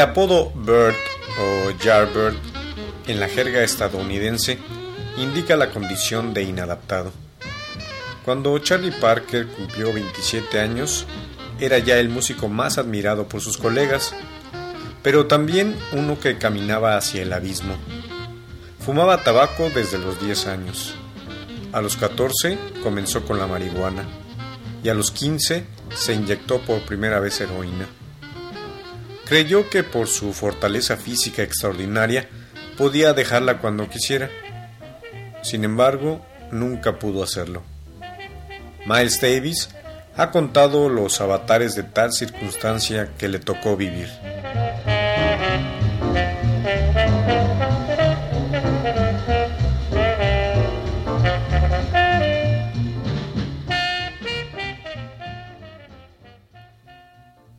El apodo Bird o Yardbird en la jerga estadounidense indica la condición de inadaptado. Cuando Charlie Parker cumplió 27 años, era ya el músico más admirado por sus colegas, pero también uno que caminaba hacia el abismo. Fumaba tabaco desde los 10 años. A los 14 comenzó con la marihuana y a los 15 se inyectó por primera vez heroína. Creyó que por su fortaleza física extraordinaria podía dejarla cuando quisiera. Sin embargo, nunca pudo hacerlo. Miles Davis ha contado los avatares de tal circunstancia que le tocó vivir.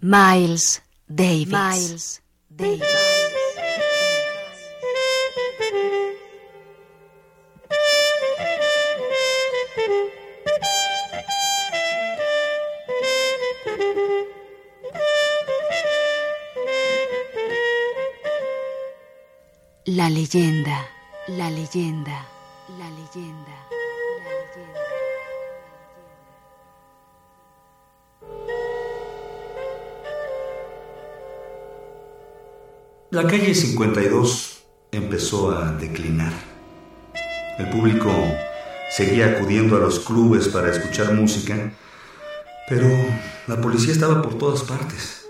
Miles Davis. Miles Davis. La leyenda, la leyenda, la leyenda. La calle 52 empezó a declinar. El público seguía acudiendo a los clubes para escuchar música, pero la policía estaba por todas partes.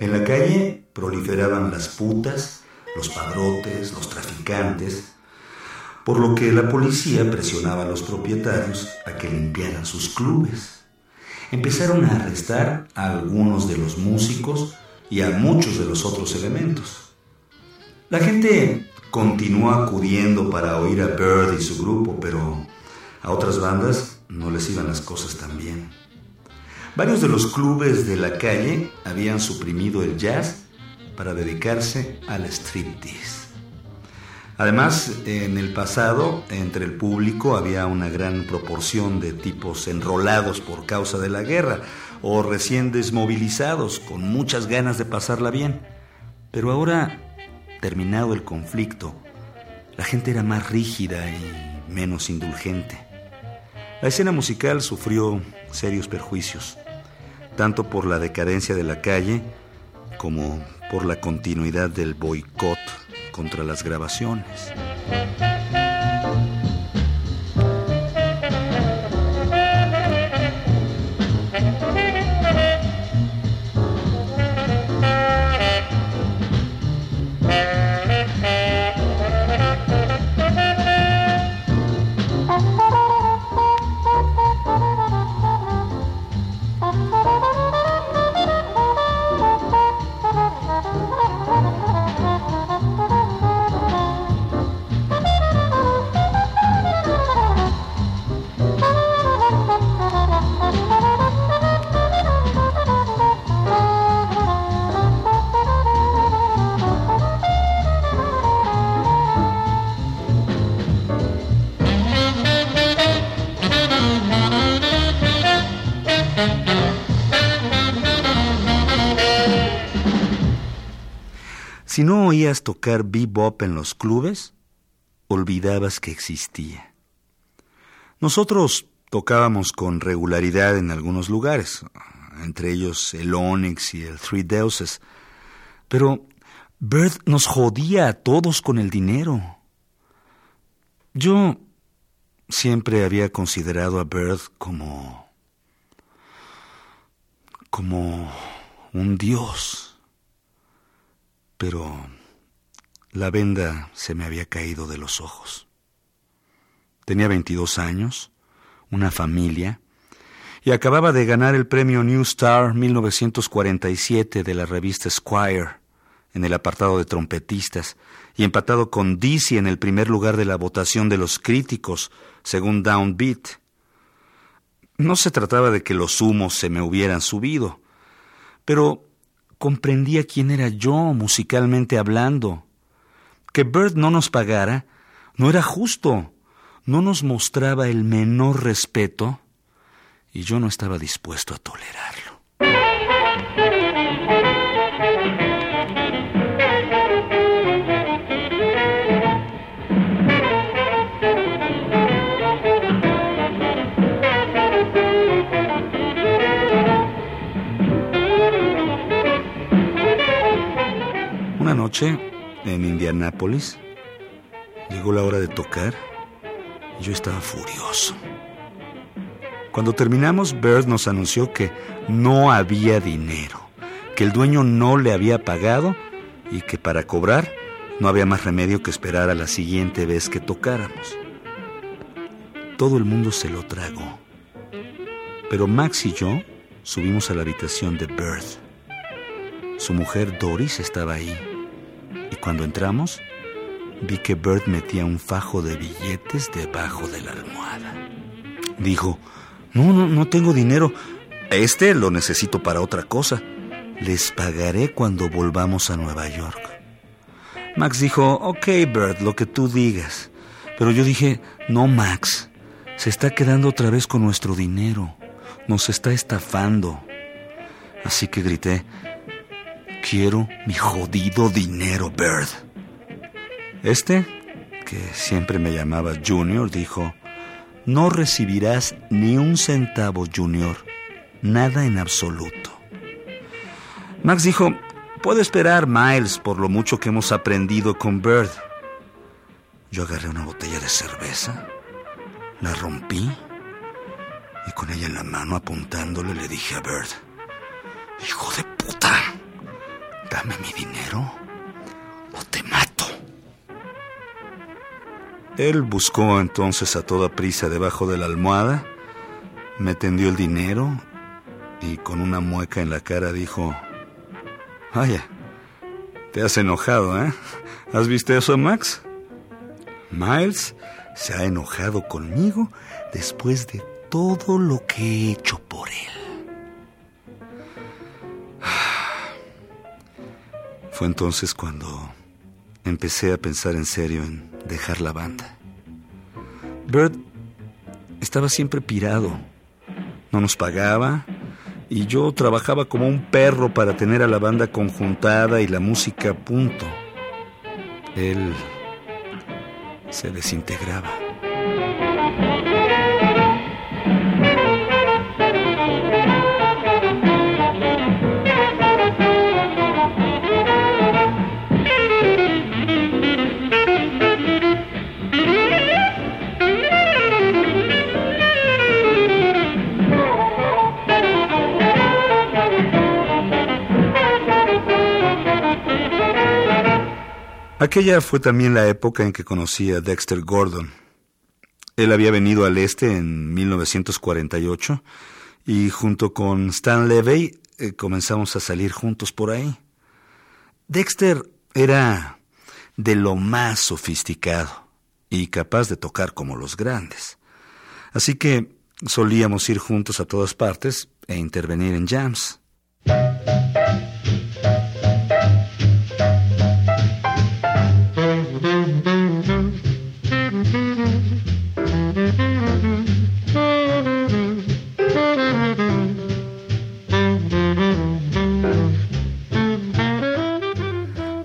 En la calle proliferaban las putas, los padrotes, los traficantes, por lo que la policía presionaba a los propietarios a que limpiaran sus clubes. Empezaron a arrestar a algunos de los músicos y a muchos de los otros elementos. La gente continuó acudiendo para oír a Bird y su grupo, pero a otras bandas no les iban las cosas tan bien. Varios de los clubes de la calle habían suprimido el jazz para dedicarse al striptease. Además, en el pasado, entre el público había una gran proporción de tipos enrolados por causa de la guerra o recién desmovilizados con muchas ganas de pasarla bien. Pero ahora, terminado el conflicto, la gente era más rígida y menos indulgente. La escena musical sufrió serios perjuicios, tanto por la decadencia de la calle como por la continuidad del boicot contra las grabaciones. Si no oías tocar bebop en los clubes, olvidabas que existía. Nosotros tocábamos con regularidad en algunos lugares, entre ellos el Onyx y el Three Deuces, pero Bird nos jodía a todos con el dinero. Yo siempre había considerado a Bird como como un dios pero la venda se me había caído de los ojos. Tenía 22 años, una familia, y acababa de ganar el premio New Star 1947 de la revista Squire en el apartado de trompetistas y empatado con Dizzy en el primer lugar de la votación de los críticos, según Downbeat. No se trataba de que los humos se me hubieran subido, pero comprendía quién era yo musicalmente hablando. Que Bird no nos pagara no era justo, no nos mostraba el menor respeto y yo no estaba dispuesto a tolerarlo. Indianápolis. Llegó la hora de tocar y yo estaba furioso. Cuando terminamos, Bird nos anunció que no había dinero, que el dueño no le había pagado y que para cobrar no había más remedio que esperar a la siguiente vez que tocáramos. Todo el mundo se lo tragó. Pero Max y yo subimos a la habitación de Bird. Su mujer Doris estaba ahí. Y cuando entramos, vi que Bird metía un fajo de billetes debajo de la almohada. Dijo, no, no, no tengo dinero. Este lo necesito para otra cosa. Les pagaré cuando volvamos a Nueva York. Max dijo, ok, Bird, lo que tú digas. Pero yo dije, no, Max, se está quedando otra vez con nuestro dinero. Nos está estafando. Así que grité, quiero mi jodido dinero, Bird. Este, que siempre me llamaba Junior, dijo, no recibirás ni un centavo, Junior. Nada en absoluto. Max dijo, puedo esperar, Miles, por lo mucho que hemos aprendido con Bird. Yo agarré una botella de cerveza, la rompí y con ella en la mano apuntándole le dije a Bird, Hijo de puta, dame mi dinero o te mato. Él buscó entonces a toda prisa debajo de la almohada, me tendió el dinero y con una mueca en la cara dijo, Vaya, te has enojado, ¿eh? ¿Has visto eso, Max? Miles se ha enojado conmigo después de todo lo que he hecho Fue entonces cuando empecé a pensar en serio en dejar la banda. Bird estaba siempre pirado. No nos pagaba y yo trabajaba como un perro para tener a la banda conjuntada y la música a punto. Él se desintegraba. Aquella fue también la época en que conocí a Dexter Gordon. Él había venido al este en 1948 y junto con Stan Levey eh, comenzamos a salir juntos por ahí. Dexter era de lo más sofisticado y capaz de tocar como los grandes. Así que solíamos ir juntos a todas partes e intervenir en jams.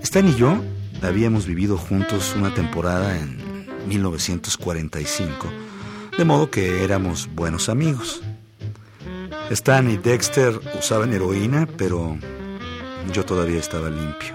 Stan y yo habíamos vivido juntos una temporada en 1945, de modo que éramos buenos amigos. Stan y Dexter usaban heroína, pero yo todavía estaba limpio.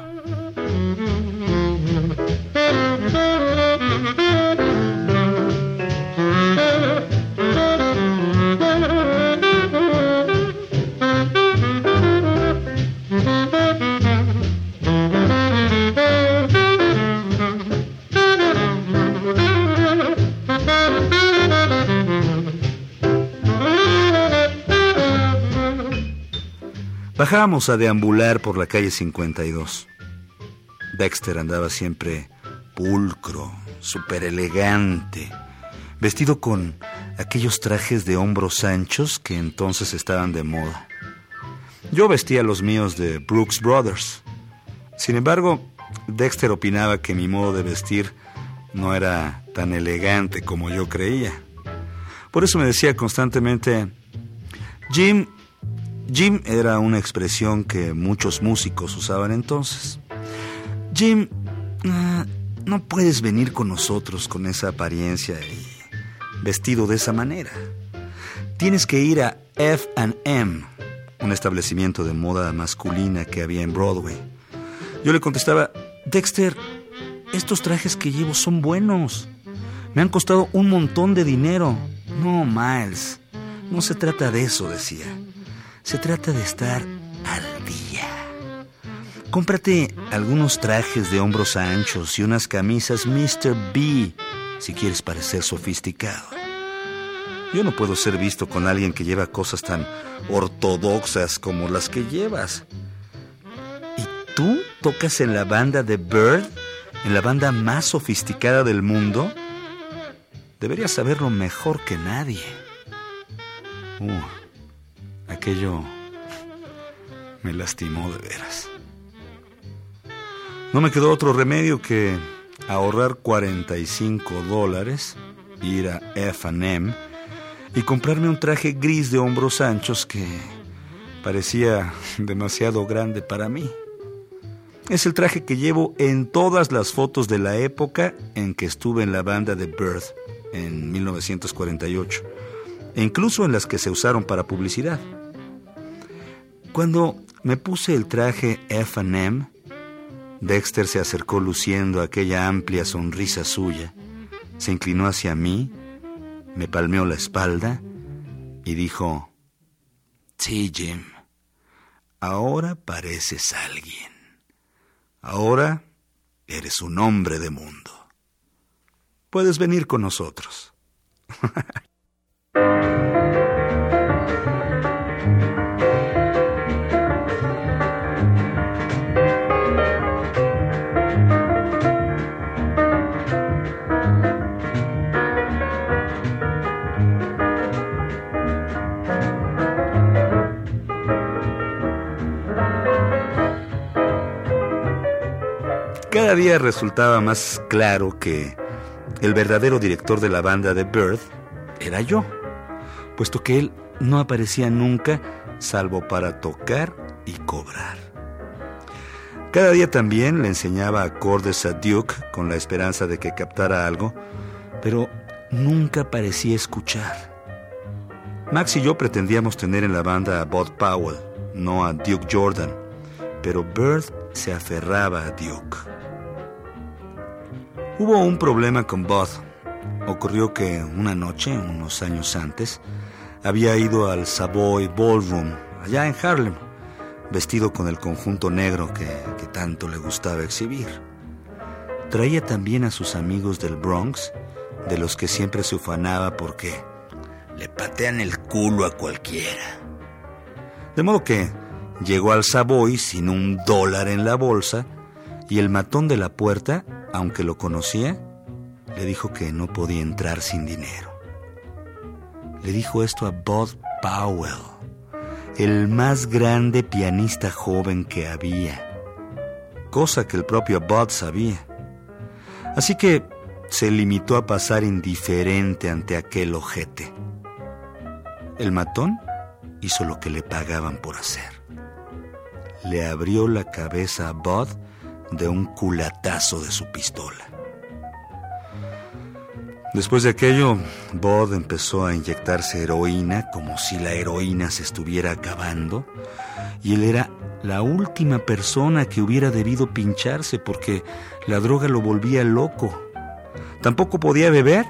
Bajábamos a deambular por la calle 52. Dexter andaba siempre pulcro, súper elegante, vestido con aquellos trajes de hombros anchos que entonces estaban de moda. Yo vestía los míos de Brooks Brothers. Sin embargo, Dexter opinaba que mi modo de vestir no era tan elegante como yo creía. Por eso me decía constantemente, Jim, Jim era una expresión que muchos músicos usaban entonces. Jim, ah, no puedes venir con nosotros con esa apariencia y vestido de esa manera. Tienes que ir a F&M, un establecimiento de moda masculina que había en Broadway. Yo le contestaba, Dexter, estos trajes que llevo son buenos. Me han costado un montón de dinero. No, Miles, no se trata de eso, decía. Se trata de estar al día. Cómprate algunos trajes de hombros anchos y unas camisas Mr. B si quieres parecer sofisticado. Yo no puedo ser visto con alguien que lleva cosas tan ortodoxas como las que llevas. ¿Y tú tocas en la banda de Bird? ¿En la banda más sofisticada del mundo? Deberías saberlo mejor que nadie. Uh, aquello me lastimó de veras. No me quedó otro remedio que ahorrar 45 dólares, ir a FM y comprarme un traje gris de hombros anchos que parecía demasiado grande para mí. Es el traje que llevo en todas las fotos de la época en que estuve en la banda de Birth en 1948, e incluso en las que se usaron para publicidad. Cuando me puse el traje FM, Dexter se acercó luciendo aquella amplia sonrisa suya, se inclinó hacia mí, me palmeó la espalda y dijo, Sí, Jim, ahora pareces alguien. Ahora eres un hombre de mundo. Puedes venir con nosotros. Cada día resultaba más claro que el verdadero director de la banda de Birth era yo, puesto que él no aparecía nunca salvo para tocar y cobrar. Cada día también le enseñaba acordes a Duke con la esperanza de que captara algo, pero nunca parecía escuchar. Max y yo pretendíamos tener en la banda a Bud Powell, no a Duke Jordan, pero Bird se aferraba a Duke. Hubo un problema con Bud. Ocurrió que una noche, unos años antes, había ido al Savoy Ballroom, allá en Harlem, vestido con el conjunto negro que, que tanto le gustaba exhibir. Traía también a sus amigos del Bronx, de los que siempre se ufanaba porque le patean el culo a cualquiera. De modo que llegó al Savoy sin un dólar en la bolsa y el matón de la puerta aunque lo conocía, le dijo que no podía entrar sin dinero. Le dijo esto a Bud Powell, el más grande pianista joven que había, cosa que el propio Bud sabía. Así que se limitó a pasar indiferente ante aquel ojete. El matón hizo lo que le pagaban por hacer. Le abrió la cabeza a Bud de un culatazo de su pistola. Después de aquello, Bod empezó a inyectarse heroína como si la heroína se estuviera acabando y él era la última persona que hubiera debido pincharse porque la droga lo volvía loco. Tampoco podía beber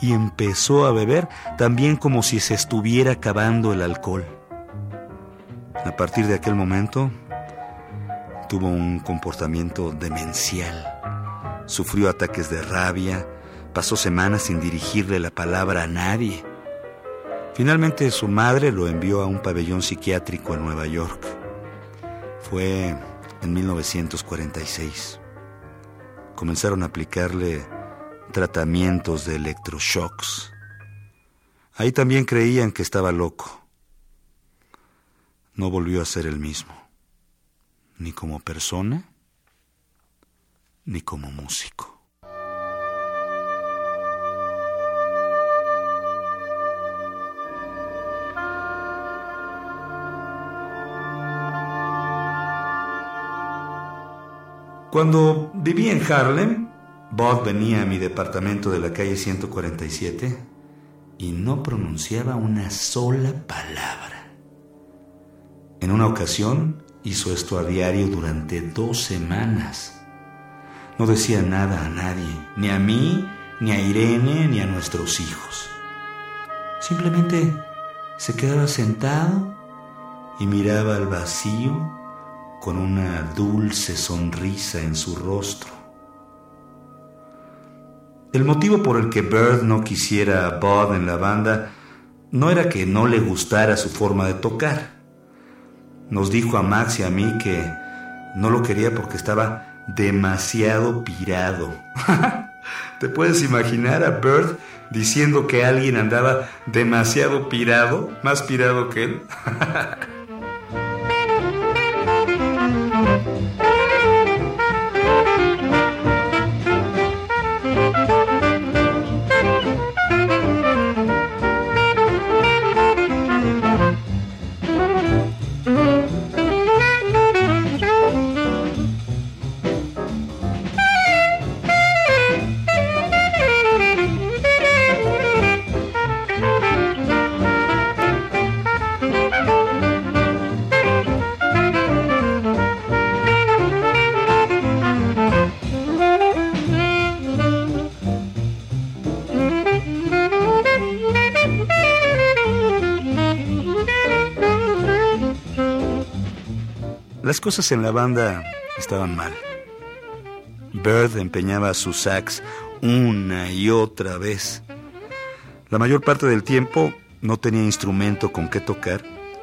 y empezó a beber también como si se estuviera acabando el alcohol. A partir de aquel momento, Tuvo un comportamiento demencial. Sufrió ataques de rabia. Pasó semanas sin dirigirle la palabra a nadie. Finalmente su madre lo envió a un pabellón psiquiátrico en Nueva York. Fue en 1946. Comenzaron a aplicarle tratamientos de electroshocks. Ahí también creían que estaba loco. No volvió a ser el mismo ni como persona, ni como músico. Cuando vivía en Harlem, Bob venía a mi departamento de la calle 147 y no pronunciaba una sola palabra. En una ocasión Hizo esto a diario durante dos semanas. No decía nada a nadie, ni a mí, ni a Irene, ni a nuestros hijos. Simplemente se quedaba sentado y miraba al vacío con una dulce sonrisa en su rostro. El motivo por el que Bird no quisiera a Bud en la banda no era que no le gustara su forma de tocar. Nos dijo a Max y a mí que no lo quería porque estaba demasiado pirado. ¿Te puedes imaginar a Bird diciendo que alguien andaba demasiado pirado, más pirado que él? Las cosas en la banda estaban mal. Bird empeñaba sus sax una y otra vez. La mayor parte del tiempo no tenía instrumento con que tocar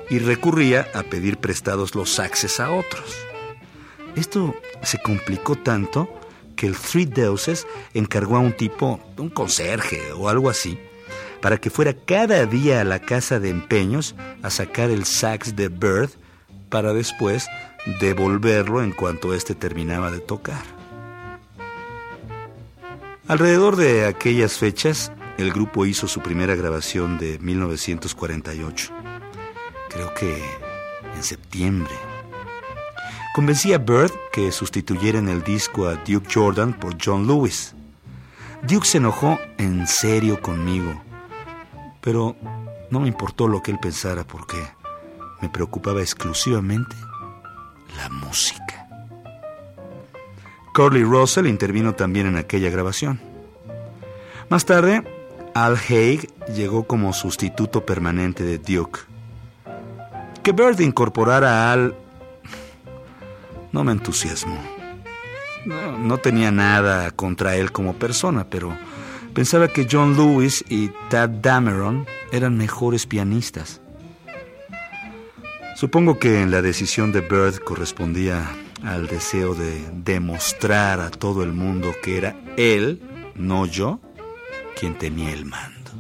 y recurría a pedir prestados los saxes a otros. Esto se complicó tanto que el Three Deuces encargó a un tipo, un conserje o algo así, para que fuera cada día a la casa de empeños a sacar el sax de Bird para después devolverlo en cuanto éste terminaba de tocar. Alrededor de aquellas fechas, el grupo hizo su primera grabación de 1948. Creo que en septiembre. Convencí a Bird que sustituyera en el disco a Duke Jordan por John Lewis. Duke se enojó en serio conmigo, pero no me importó lo que él pensara porque me preocupaba exclusivamente la música. Curly Russell intervino también en aquella grabación. Más tarde, Al Haig llegó como sustituto permanente de Duke. Que Bird incorporara a Al no me entusiasmó. No, no, tenía nada contra él como persona, pero pensaba que John Lewis y Tad Dameron eran mejores pianistas. Supongo que en la decisión de Bird correspondía al deseo de demostrar a todo el mundo que era él, no yo, quien tenía el mando.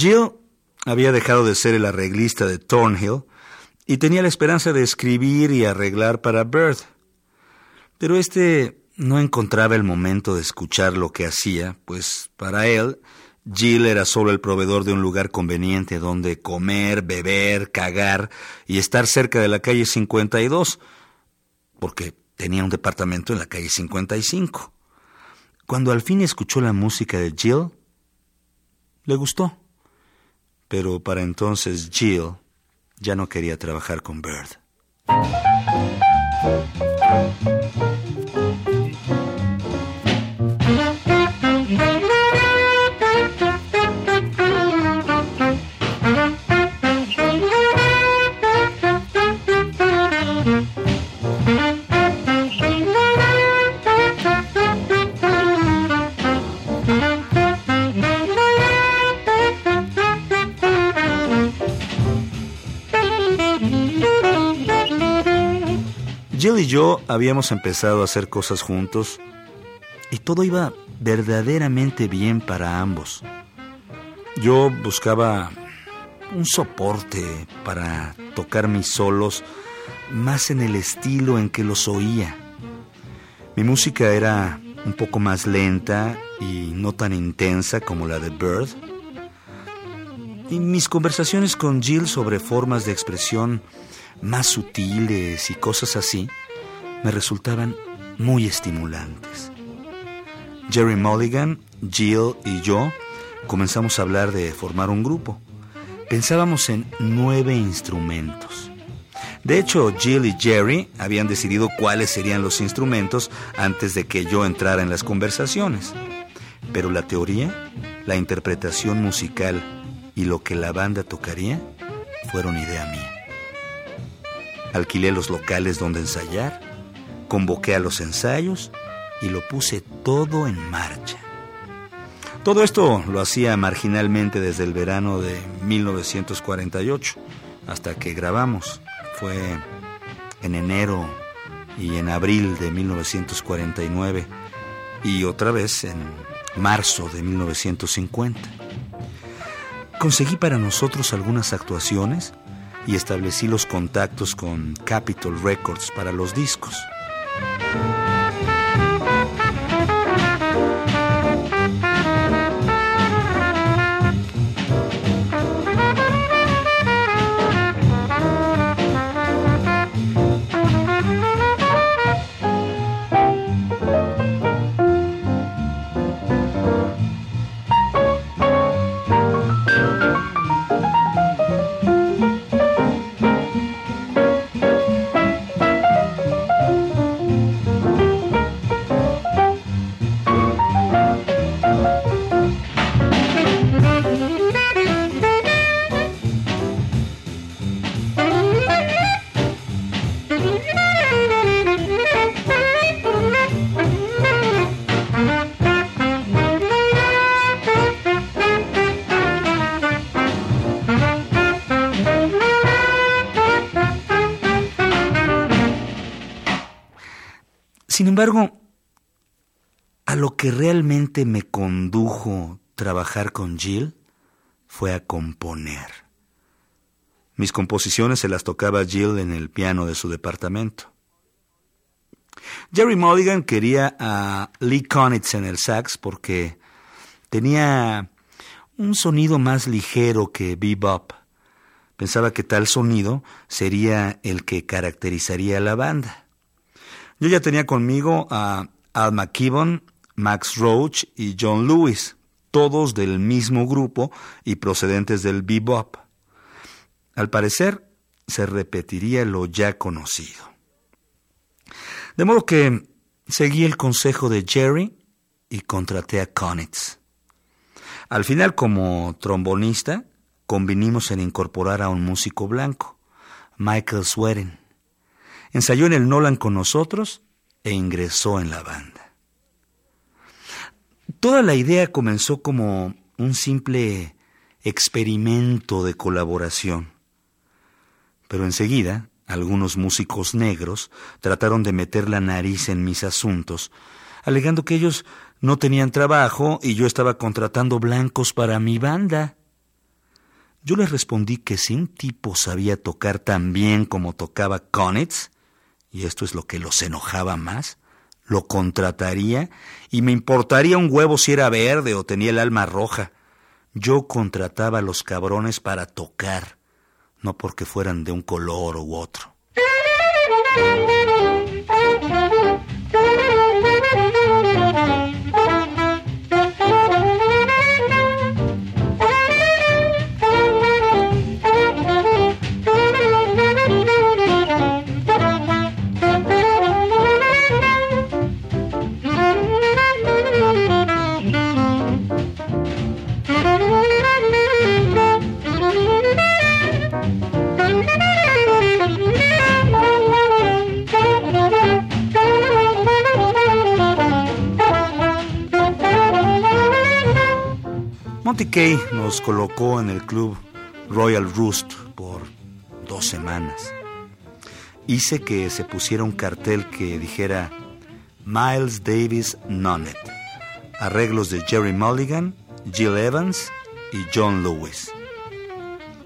Jill había dejado de ser el arreglista de Thornhill y tenía la esperanza de escribir y arreglar para Bird. Pero este no encontraba el momento de escuchar lo que hacía, pues para él Jill era solo el proveedor de un lugar conveniente donde comer, beber, cagar y estar cerca de la calle 52, porque tenía un departamento en la calle 55. Cuando al fin escuchó la música de Jill, le gustó pero para entonces Jill ya no quería trabajar con Bird. Habíamos empezado a hacer cosas juntos y todo iba verdaderamente bien para ambos. Yo buscaba un soporte para tocar mis solos más en el estilo en que los oía. Mi música era un poco más lenta y no tan intensa como la de Bird. Y mis conversaciones con Jill sobre formas de expresión más sutiles y cosas así me resultaban muy estimulantes. Jerry Mulligan, Jill y yo comenzamos a hablar de formar un grupo. Pensábamos en nueve instrumentos. De hecho, Jill y Jerry habían decidido cuáles serían los instrumentos antes de que yo entrara en las conversaciones. Pero la teoría, la interpretación musical y lo que la banda tocaría fueron idea mía. Alquilé los locales donde ensayar, convoqué a los ensayos y lo puse todo en marcha. Todo esto lo hacía marginalmente desde el verano de 1948 hasta que grabamos. Fue en enero y en abril de 1949 y otra vez en marzo de 1950. Conseguí para nosotros algunas actuaciones y establecí los contactos con Capitol Records para los discos. Sin embargo, a lo que realmente me condujo trabajar con Jill fue a componer. Mis composiciones se las tocaba Jill en el piano de su departamento. Jerry Mulligan quería a Lee Konitz en el sax porque tenía un sonido más ligero que bebop. Pensaba que tal sonido sería el que caracterizaría a la banda. Yo ya tenía conmigo a Al McKibben, Max Roach y John Lewis, todos del mismo grupo y procedentes del bebop. Al parecer, se repetiría lo ya conocido. De modo que seguí el consejo de Jerry y contraté a Konitz. Al final, como trombonista, convinimos en incorporar a un músico blanco, Michael Swearing. Ensayó en el Nolan con nosotros e ingresó en la banda. Toda la idea comenzó como un simple experimento de colaboración. Pero enseguida, algunos músicos negros trataron de meter la nariz en mis asuntos, alegando que ellos no tenían trabajo y yo estaba contratando blancos para mi banda. Yo les respondí que si un tipo sabía tocar tan bien como tocaba Konitz, y esto es lo que los enojaba más, lo contrataría y me importaría un huevo si era verde o tenía el alma roja. Yo contrataba a los cabrones para tocar, no porque fueran de un color u otro. Kay nos colocó en el club Royal Roost por dos semanas. Hice que se pusiera un cartel que dijera Miles Davis Nonnet, arreglos de Jerry Mulligan, Jill Evans y John Lewis.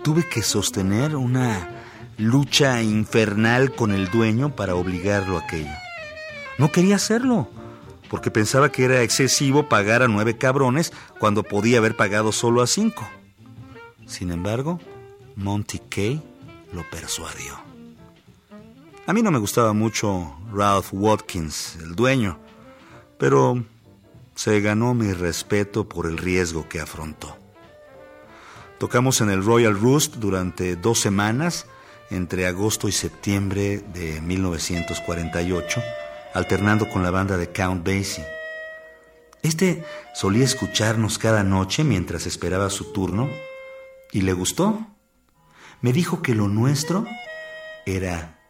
Tuve que sostener una lucha infernal con el dueño para obligarlo a aquello. No quería hacerlo porque pensaba que era excesivo pagar a nueve cabrones cuando podía haber pagado solo a cinco. Sin embargo, Monty Kay lo persuadió. A mí no me gustaba mucho Ralph Watkins, el dueño, pero se ganó mi respeto por el riesgo que afrontó. Tocamos en el Royal Roost durante dos semanas, entre agosto y septiembre de 1948, alternando con la banda de Count Basie. Este solía escucharnos cada noche mientras esperaba su turno y le gustó. Me dijo que lo nuestro era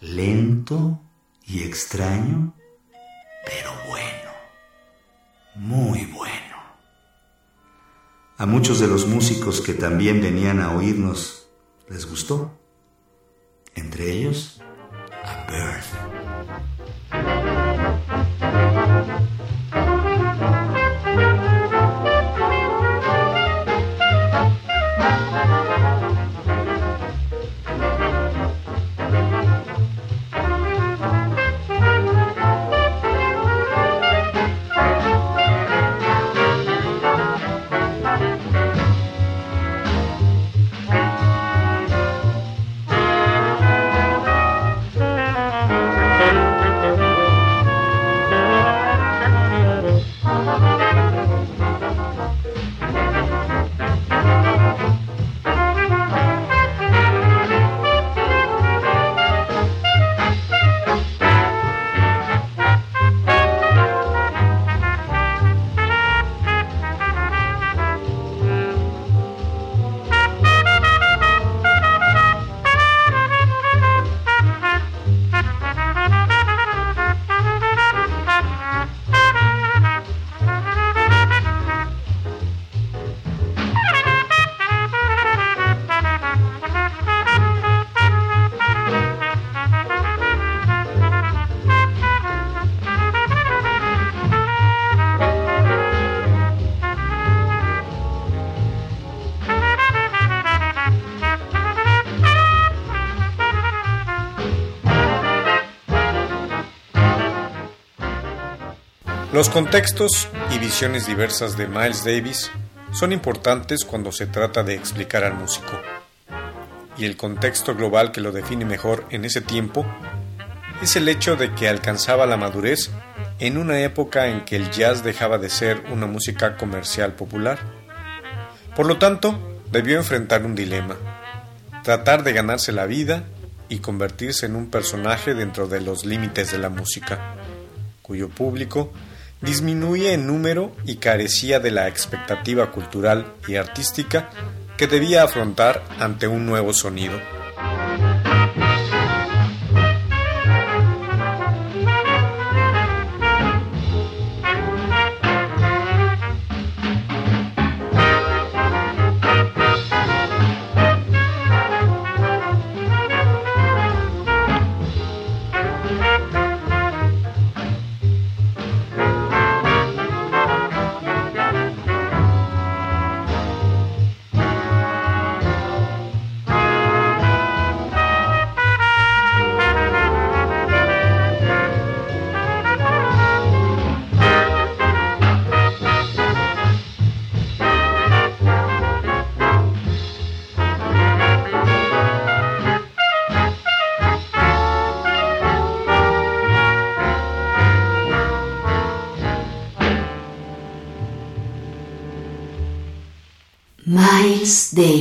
lento y extraño, pero bueno, muy bueno. A muchos de los músicos que también venían a oírnos les gustó, entre ellos a Bird. Thank you. Los contextos y visiones diversas de Miles Davis son importantes cuando se trata de explicar al músico. Y el contexto global que lo define mejor en ese tiempo es el hecho de que alcanzaba la madurez en una época en que el jazz dejaba de ser una música comercial popular. Por lo tanto, debió enfrentar un dilema, tratar de ganarse la vida y convertirse en un personaje dentro de los límites de la música, cuyo público disminuía en número y carecía de la expectativa cultural y artística que debía afrontar ante un nuevo sonido.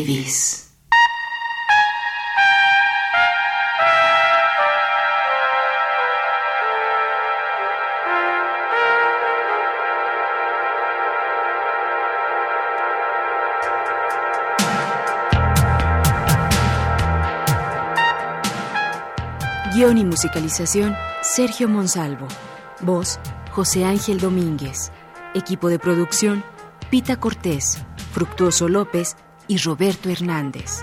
Davis. Guión y musicalización, Sergio Monsalvo. Voz, José Ángel Domínguez. Equipo de producción, Pita Cortés, Fructuoso López y Roberto Hernández.